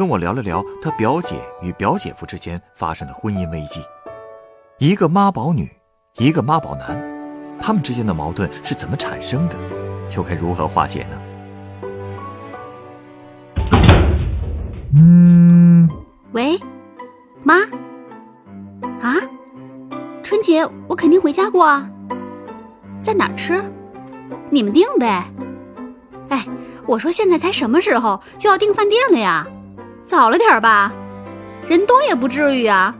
跟我聊了聊他表姐与表姐夫之间发生的婚姻危机。一个妈宝女，一个妈宝男，他们之间的矛盾是怎么产生的，又该如何化解呢？喂，妈，啊，春节我肯定回家过啊，在哪儿吃？你们定呗。哎，我说现在才什么时候就要订饭店了呀？早了点儿吧，人多也不至于啊。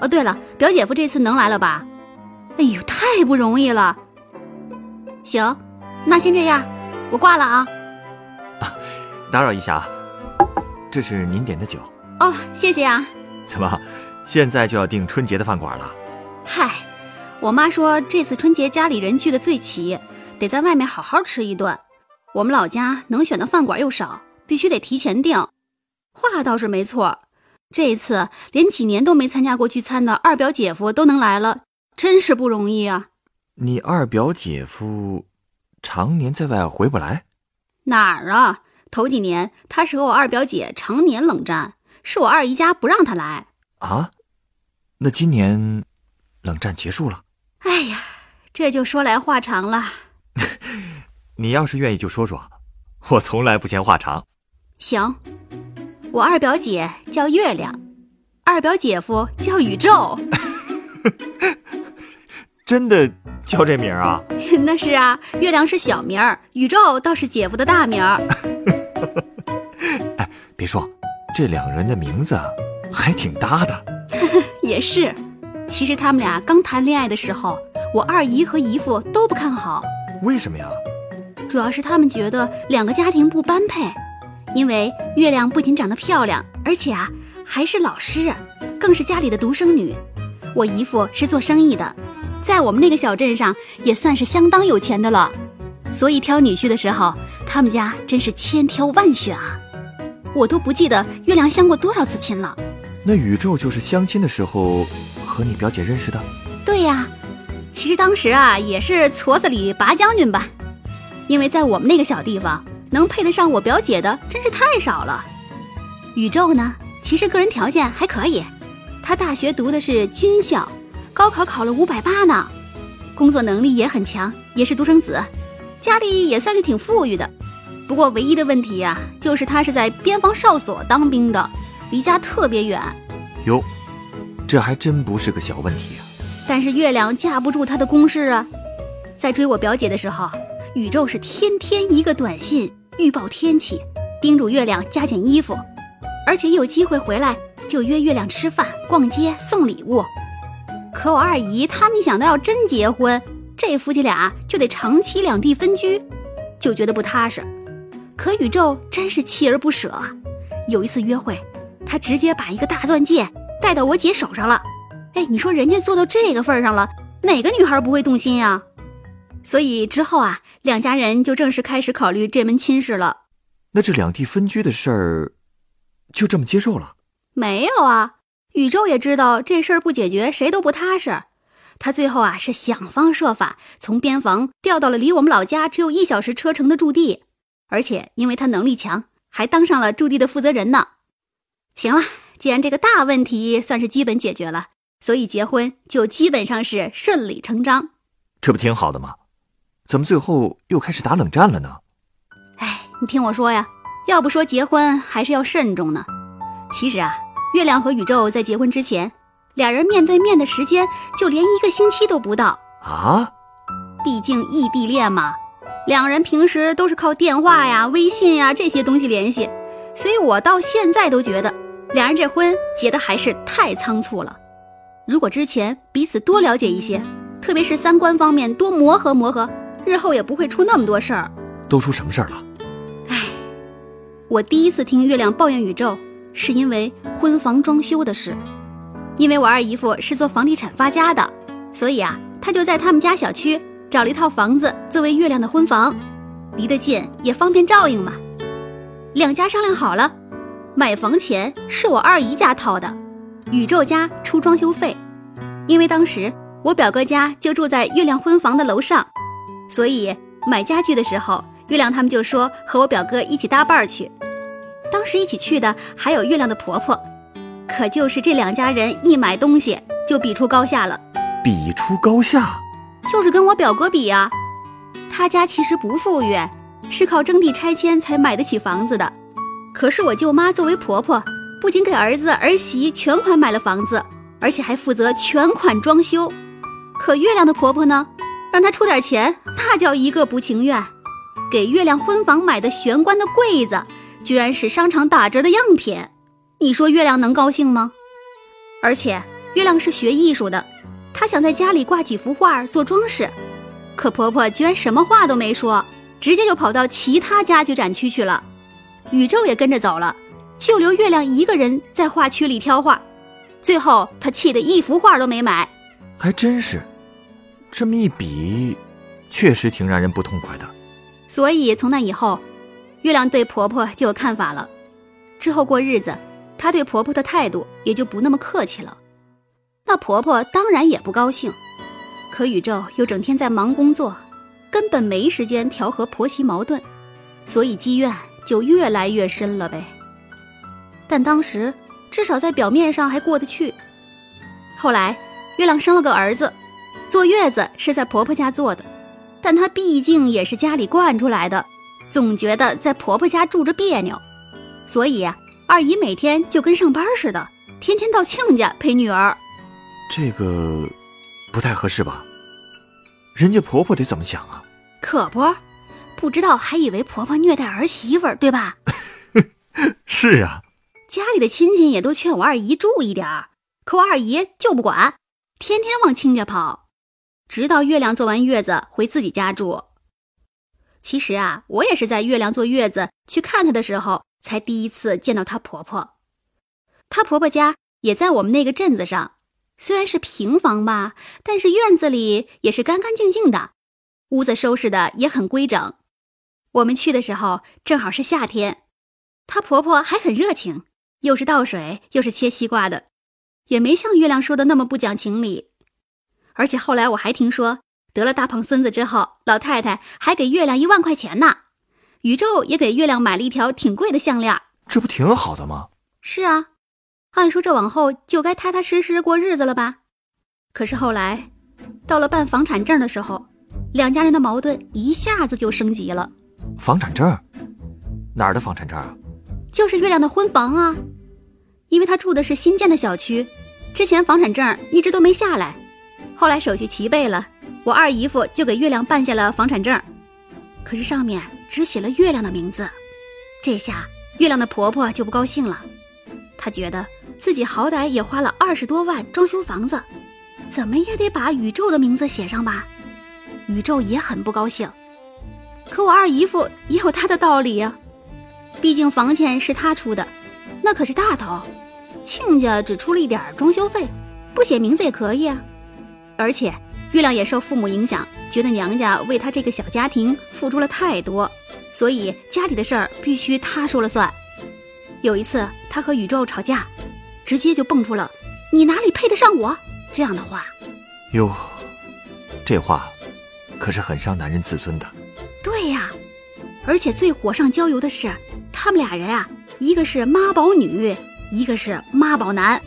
哦，对了，表姐夫这次能来了吧？哎呦，太不容易了。行，那先这样，我挂了啊。打扰一下啊，这是您点的酒。哦，谢谢啊。怎么，现在就要订春节的饭馆了？嗨，我妈说这次春节家里人聚的最齐，得在外面好好吃一顿。我们老家能选的饭馆又少，必须得提前订。话倒是没错，这次连几年都没参加过聚餐的二表姐夫都能来了，真是不容易啊！你二表姐夫常年在外回不来？哪儿啊？头几年他是和我二表姐常年冷战，是我二姨家不让他来。啊？那今年冷战结束了？哎呀，这就说来话长了。你要是愿意就说说，我从来不嫌话长。行，我二表姐叫月亮，二表姐夫叫宇宙。真的叫这名儿啊？那是啊，月亮是小名儿，宇宙倒是姐夫的大名儿。哎，别说，这两人的名字还挺搭的。也是，其实他们俩刚谈恋爱的时候，我二姨和姨父都不看好。为什么呀？主要是他们觉得两个家庭不般配，因为月亮不仅长得漂亮，而且啊还是老师，更是家里的独生女。我姨父是做生意的，在我们那个小镇上也算是相当有钱的了，所以挑女婿的时候，他们家真是千挑万选啊。我都不记得月亮相过多少次亲了。那宇宙就是相亲的时候和你表姐认识的？对呀，其实当时啊也是矬子里拔将军吧。因为在我们那个小地方，能配得上我表姐的真是太少了。宇宙呢，其实个人条件还可以，他大学读的是军校，高考考了五百八呢，工作能力也很强，也是独生子，家里也算是挺富裕的。不过唯一的问题呀，就是他是在边防哨所当兵的，离家特别远。哟，这还真不是个小问题啊。但是月亮架不住他的攻势啊，在追我表姐的时候。宇宙是天天一个短信预报天气，叮嘱月亮加减衣服，而且一有机会回来就约月亮吃饭、逛街、送礼物。可我二姨他们一想到要真结婚，这夫妻俩就得长期两地分居，就觉得不踏实。可宇宙真是锲而不舍啊！有一次约会，他直接把一个大钻戒戴到我姐手上了。哎，你说人家做到这个份上了，哪个女孩不会动心呀？所以之后啊，两家人就正式开始考虑这门亲事了。那这两地分居的事儿，就这么接受了？没有啊，宇宙也知道这事儿不解决谁都不踏实。他最后啊是想方设法从边防调到了离我们老家只有一小时车程的驻地，而且因为他能力强，还当上了驻地的负责人呢。行了，既然这个大问题算是基本解决了，所以结婚就基本上是顺理成章。这不挺好的吗？怎么最后又开始打冷战了呢？哎，你听我说呀，要不说结婚还是要慎重呢。其实啊，月亮和宇宙在结婚之前，俩人面对面的时间就连一个星期都不到啊。毕竟异地恋嘛，两人平时都是靠电话呀、微信呀这些东西联系，所以我到现在都觉得，俩人这婚结的还是太仓促了。如果之前彼此多了解一些，特别是三观方面多磨合磨合。日后也不会出那么多事儿，都出什么事儿了？唉，我第一次听月亮抱怨宇宙，是因为婚房装修的事。因为我二姨夫是做房地产发家的，所以啊，他就在他们家小区找了一套房子作为月亮的婚房，离得近也方便照应嘛。两家商量好了，买房钱是我二姨家掏的，宇宙家出装修费。因为当时我表哥家就住在月亮婚房的楼上，所以买家具的时候，月亮他们就说和我表哥一起搭伴儿去。当时一起去的还有月亮的婆婆。可就是这两家人一买东西就比出高下了，比出高下，就是跟我表哥比呀。他家其实不富裕，是靠征地拆迁才买得起房子的。可是我舅妈作为婆婆，不仅给儿子儿媳全款买了房子，而且还负责全款装修。可月亮的婆婆呢，让她出点钱，那叫一个不情愿。给月亮婚房买的玄关的柜子，居然是商场打折的样品。你说月亮能高兴吗？而且月亮是学艺术的，她想在家里挂几幅画做装饰，可婆婆居然什么话都没说，直接就跑到其他家具展区去了。宇宙也跟着走了，就留月亮一个人在画区里挑画。最后她气得一幅画都没买。还真是，这么一比，确实挺让人不痛快的。所以从那以后，月亮对婆婆就有看法了。之后过日子。她对婆婆的态度也就不那么客气了，那婆婆当然也不高兴。可宇宙又整天在忙工作，根本没时间调和婆媳矛盾，所以积怨就越来越深了呗。但当时至少在表面上还过得去。后来月亮生了个儿子，坐月子是在婆婆家坐的，但她毕竟也是家里惯出来的，总觉得在婆婆家住着别扭，所以呀。二姨每天就跟上班似的，天天到亲家陪女儿，这个不太合适吧？人家婆婆得怎么想啊？可不，不知道还以为婆婆虐待儿媳妇儿，对吧？是啊，家里的亲戚也都劝我二姨注意点儿，可我二姨就不管，天天往亲家跑，直到月亮坐完月子回自己家住。其实啊，我也是在月亮坐月子去看她的时候。才第一次见到她婆婆，她婆婆家也在我们那个镇子上，虽然是平房吧，但是院子里也是干干净净的，屋子收拾的也很规整。我们去的时候正好是夏天，她婆婆还很热情，又是倒水又是切西瓜的，也没像月亮说的那么不讲情理。而且后来我还听说得了大胖孙子之后，老太太还给月亮一万块钱呢。宇宙也给月亮买了一条挺贵的项链，这不挺好的吗？是啊，按说这往后就该踏踏实实过日子了吧？可是后来，到了办房产证的时候，两家人的矛盾一下子就升级了。房产证？哪儿的房产证啊？就是月亮的婚房啊，因为他住的是新建的小区，之前房产证一直都没下来，后来手续齐备了，我二姨夫就给月亮办下了房产证，可是上面。只写了月亮的名字，这下月亮的婆婆就不高兴了。她觉得自己好歹也花了二十多万装修房子，怎么也得把宇宙的名字写上吧。宇宙也很不高兴。可我二姨夫也有他的道理呀，毕竟房钱是他出的，那可是大头。亲家只出了一点装修费，不写名字也可以啊。而且月亮也受父母影响，觉得娘家为他这个小家庭付出了太多。所以家里的事儿必须他说了算。有一次，他和宇宙吵架，直接就蹦出了“你哪里配得上我”这样的话。哟，这话可是很伤男人自尊的。对呀，而且最火上浇油的是，他们俩人啊，一个是妈宝女，一个是妈宝男。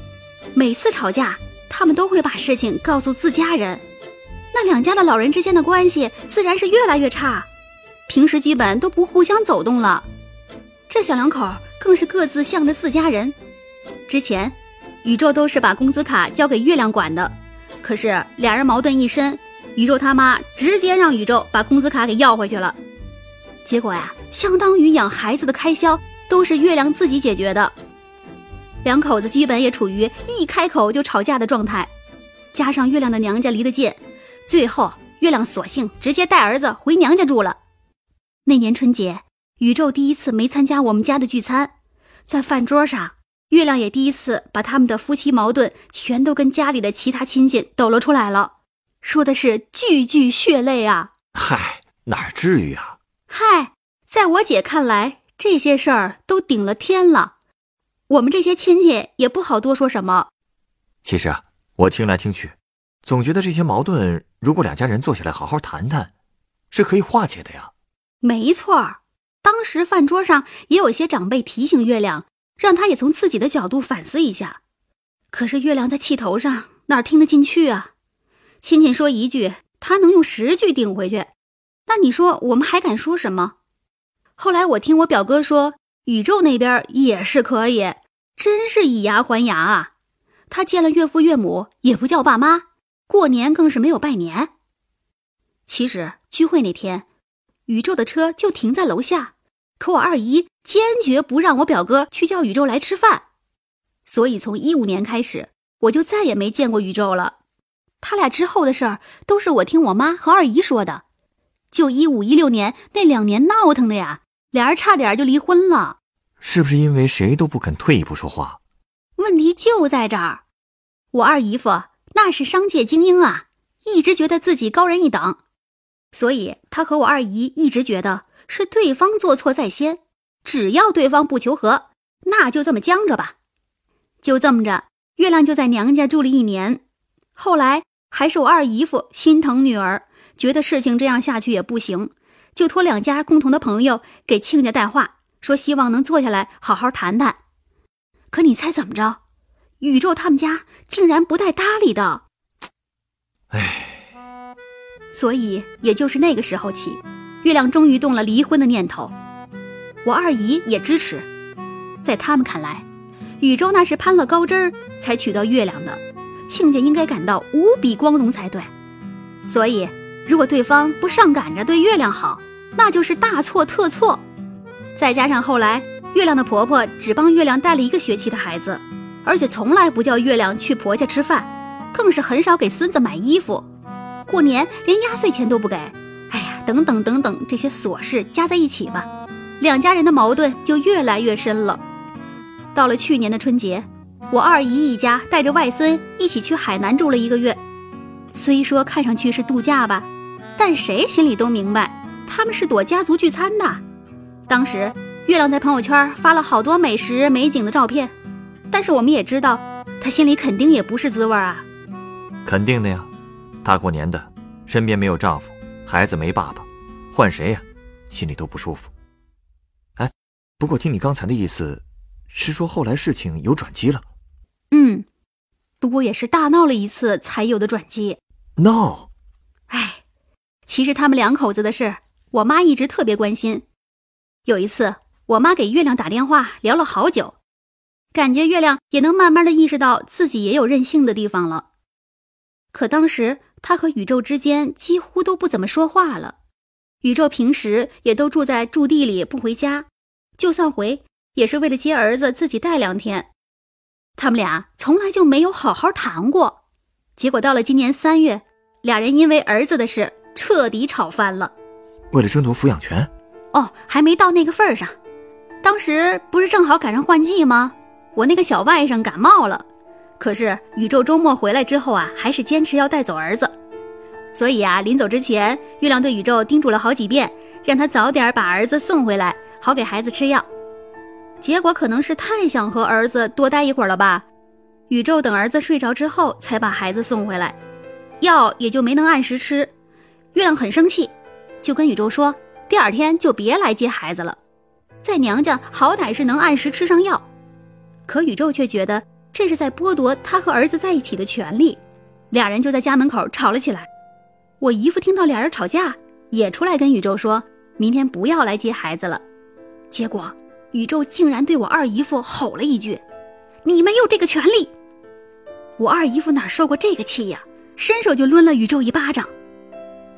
每次吵架，他们都会把事情告诉自家人，那两家的老人之间的关系自然是越来越差。平时基本都不互相走动了，这小两口更是各自向着自家人。之前，宇宙都是把工资卡交给月亮管的，可是俩人矛盾一深，宇宙他妈直接让宇宙把工资卡给要回去了。结果呀，相当于养孩子的开销都是月亮自己解决的，两口子基本也处于一开口就吵架的状态。加上月亮的娘家离得近，最后月亮索性直接带儿子回娘家住了。那年春节，宇宙第一次没参加我们家的聚餐，在饭桌上，月亮也第一次把他们的夫妻矛盾全都跟家里的其他亲戚抖了出来了，说的是句句血泪啊！嗨，哪至于啊？嗨，在我姐看来，这些事儿都顶了天了，我们这些亲戚也不好多说什么。其实啊，我听来听去，总觉得这些矛盾，如果两家人坐下来好好谈谈，是可以化解的呀。没错，当时饭桌上也有些长辈提醒月亮。让他也从自己的角度反思一下，可是月亮在气头上，哪听得进去啊？亲戚说一句，他能用十句顶回去，那你说我们还敢说什么？后来我听我表哥说，宇宙那边也是可以，真是以牙还牙啊！他见了岳父岳母也不叫爸妈，过年更是没有拜年。其实聚会那天，宇宙的车就停在楼下。可我二姨坚决不让我表哥去叫宇宙来吃饭，所以从一五年开始，我就再也没见过宇宙了。他俩之后的事儿都是我听我妈和二姨说的。就一五一六年那两年闹腾的呀，俩人差点就离婚了。是不是因为谁都不肯退一步说话？问题就在这儿，我二姨夫那是商界精英啊，一直觉得自己高人一等，所以他和我二姨一直觉得。是对方做错在先，只要对方不求和，那就这么僵着吧。就这么着，月亮就在娘家住了一年。后来还是我二姨夫心疼女儿，觉得事情这样下去也不行，就托两家共同的朋友给亲家带话，说希望能坐下来好好谈谈。可你猜怎么着？宇宙他们家竟然不带搭理的。唉。所以也就是那个时候起。月亮终于动了离婚的念头，我二姨也支持。在他们看来，宇宙那是攀了高枝儿才娶到月亮的，亲家应该感到无比光荣才对。所以，如果对方不上赶着对月亮好，那就是大错特错。再加上后来月亮的婆婆只帮月亮带了一个学期的孩子，而且从来不叫月亮去婆家吃饭，更是很少给孙子买衣服，过年连压岁钱都不给。哎呀等等等等，这些琐事加在一起吧，两家人的矛盾就越来越深了。到了去年的春节，我二姨一家带着外孙一起去海南住了一个月。虽说看上去是度假吧，但谁心里都明白，他们是躲家族聚餐的。当时月亮在朋友圈发了好多美食美景的照片，但是我们也知道，他心里肯定也不是滋味啊。肯定的呀，大过年的，身边没有丈夫。孩子没爸爸，换谁呀，心里都不舒服。哎，不过听你刚才的意思，是说后来事情有转机了。嗯，不过也是大闹了一次才有的转机。闹？哎，其实他们两口子的事，我妈一直特别关心。有一次，我妈给月亮打电话聊了好久，感觉月亮也能慢慢的意识到自己也有任性的地方了。可当时。他和宇宙之间几乎都不怎么说话了，宇宙平时也都住在驻地里不回家，就算回也是为了接儿子自己带两天。他们俩从来就没有好好谈过，结果到了今年三月，俩人因为儿子的事彻底吵翻了。为了争夺抚养权？哦，还没到那个份上。当时不是正好赶上换季吗？我那个小外甥感冒了。可是宇宙周末回来之后啊，还是坚持要带走儿子，所以啊，临走之前，月亮对宇宙叮嘱了好几遍，让他早点把儿子送回来，好给孩子吃药。结果可能是太想和儿子多待一会儿了吧，宇宙等儿子睡着之后才把孩子送回来，药也就没能按时吃。月亮很生气，就跟宇宙说，第二天就别来接孩子了，在娘家好歹是能按时吃上药。可宇宙却觉得。这是在剥夺他和儿子在一起的权利，俩人就在家门口吵了起来。我姨夫听到俩人吵架，也出来跟宇宙说，明天不要来接孩子了。结果宇宙竟然对我二姨夫吼了一句：“你没有这个权利！”我二姨夫哪受过这个气呀，伸手就抡了宇宙一巴掌。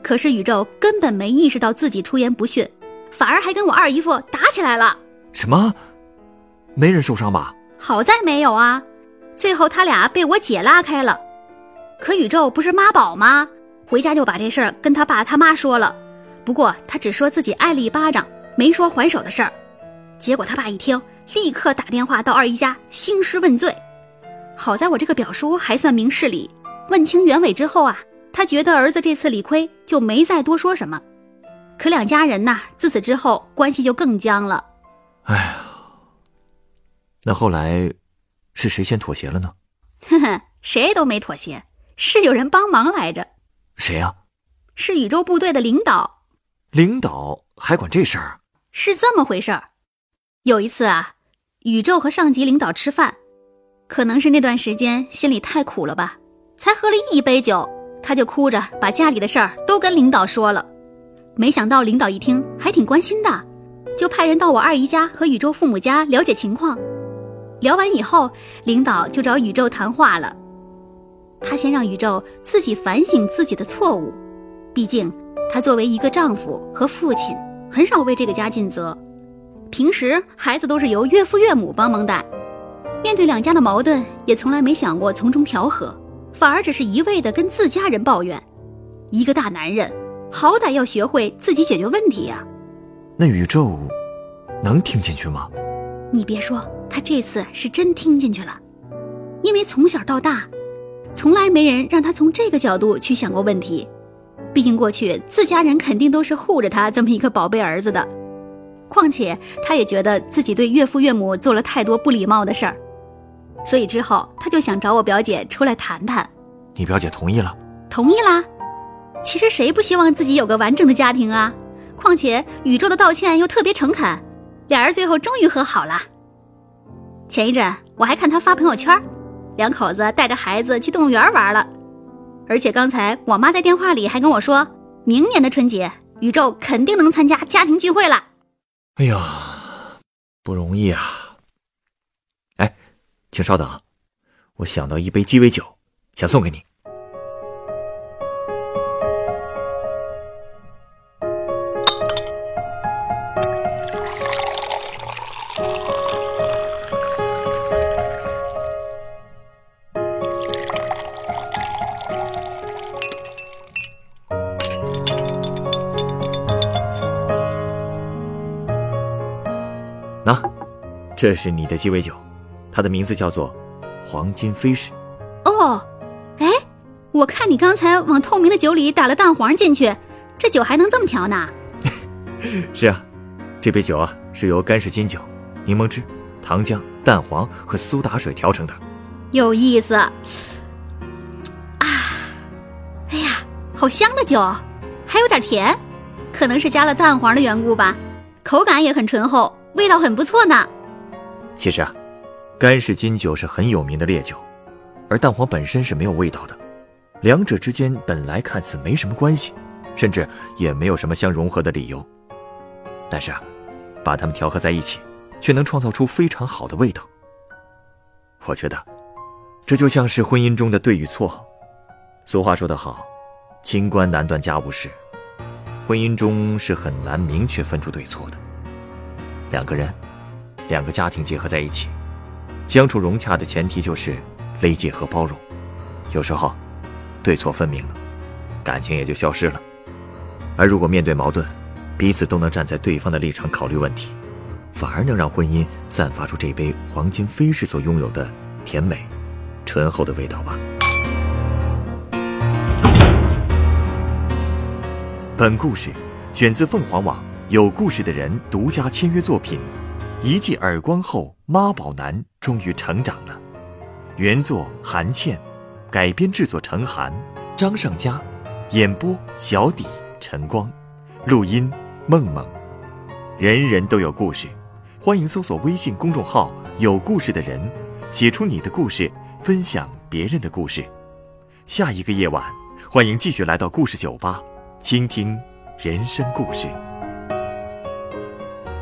可是宇宙根本没意识到自己出言不逊，反而还跟我二姨夫打起来了。什么？没人受伤吧？好在没有啊。最后他俩被我姐拉开了，可宇宙不是妈宝吗？回家就把这事儿跟他爸他妈说了。不过他只说自己挨了一巴掌，没说还手的事儿。结果他爸一听，立刻打电话到二姨家兴师问罪。好在我这个表叔还算明事理，问清原委之后啊，他觉得儿子这次理亏，就没再多说什么。可两家人呐，自此之后关系就更僵了。哎呀，那后来是谁先妥协了呢？哼哼，谁都没妥协，是有人帮忙来着。谁呀？是宇宙部队的领导。领导还管这事儿？是这么回事儿。有一次啊，宇宙和上级领导吃饭，可能是那段时间心里太苦了吧，才喝了一杯酒，他就哭着把家里的事儿都跟领导说了。没想到领导一听还挺关心的，就派人到我二姨家和宇宙父母家了解情况。聊完以后，领导就找宇宙谈话了。他先让宇宙自己反省自己的错误，毕竟他作为一个丈夫和父亲，很少为这个家尽责。平时孩子都是由岳父岳母帮忙带，面对两家的矛盾，也从来没想过从中调和，反而只是一味的跟自家人抱怨。一个大男人，好歹要学会自己解决问题呀。那宇宙能听进去吗？你别说，他这次是真听进去了，因为从小到大，从来没人让他从这个角度去想过问题。毕竟过去自家人肯定都是护着他这么一个宝贝儿子的。况且他也觉得自己对岳父岳母做了太多不礼貌的事儿，所以之后他就想找我表姐出来谈谈。你表姐同意了？同意啦。其实谁不希望自己有个完整的家庭啊？况且宇宙的道歉又特别诚恳，俩人最后终于和好了。前一阵我还看他发朋友圈，两口子带着孩子去动物园玩了，而且刚才我妈在电话里还跟我说，明年的春节宇宙肯定能参加家庭聚会了。哎呀，不容易啊！请稍等，我想到一杯鸡尾酒，想送给你。那，这是你的鸡尾酒，它的名字叫做“黄金飞士”。哦，哎，我看你刚才往透明的酒里打了蛋黄进去，这酒还能这么调呢？是啊，这杯酒啊是由干式金酒、柠檬汁、糖浆、蛋黄和苏打水调成的。有意思。啊，哎呀，好香的酒，还有点甜，可能是加了蛋黄的缘故吧，口感也很醇厚。味道很不错呢。其实啊，干式金酒是很有名的烈酒，而蛋黄本身是没有味道的，两者之间本来看似没什么关系，甚至也没有什么相融合的理由。但是，把它们调和在一起，却能创造出非常好的味道。我觉得，这就像是婚姻中的对与错。俗话说得好，清官难断家务事，婚姻中是很难明确分出对错的。两个人，两个家庭结合在一起，相处融洽的前提就是理解和包容。有时候，对错分明了，感情也就消失了。而如果面对矛盾，彼此都能站在对方的立场考虑问题，反而能让婚姻散发出这杯黄金飞士所拥有的甜美、醇厚的味道吧。本故事选自凤凰网。有故事的人独家签约作品，《一记耳光后，妈宝男终于成长了》。原作韩倩，改编制作陈寒、张尚佳，演播小底晨光，录音梦梦。人人都有故事，欢迎搜索微信公众号“有故事的人”，写出你的故事，分享别人的故事。下一个夜晚，欢迎继续来到故事酒吧，倾听人生故事。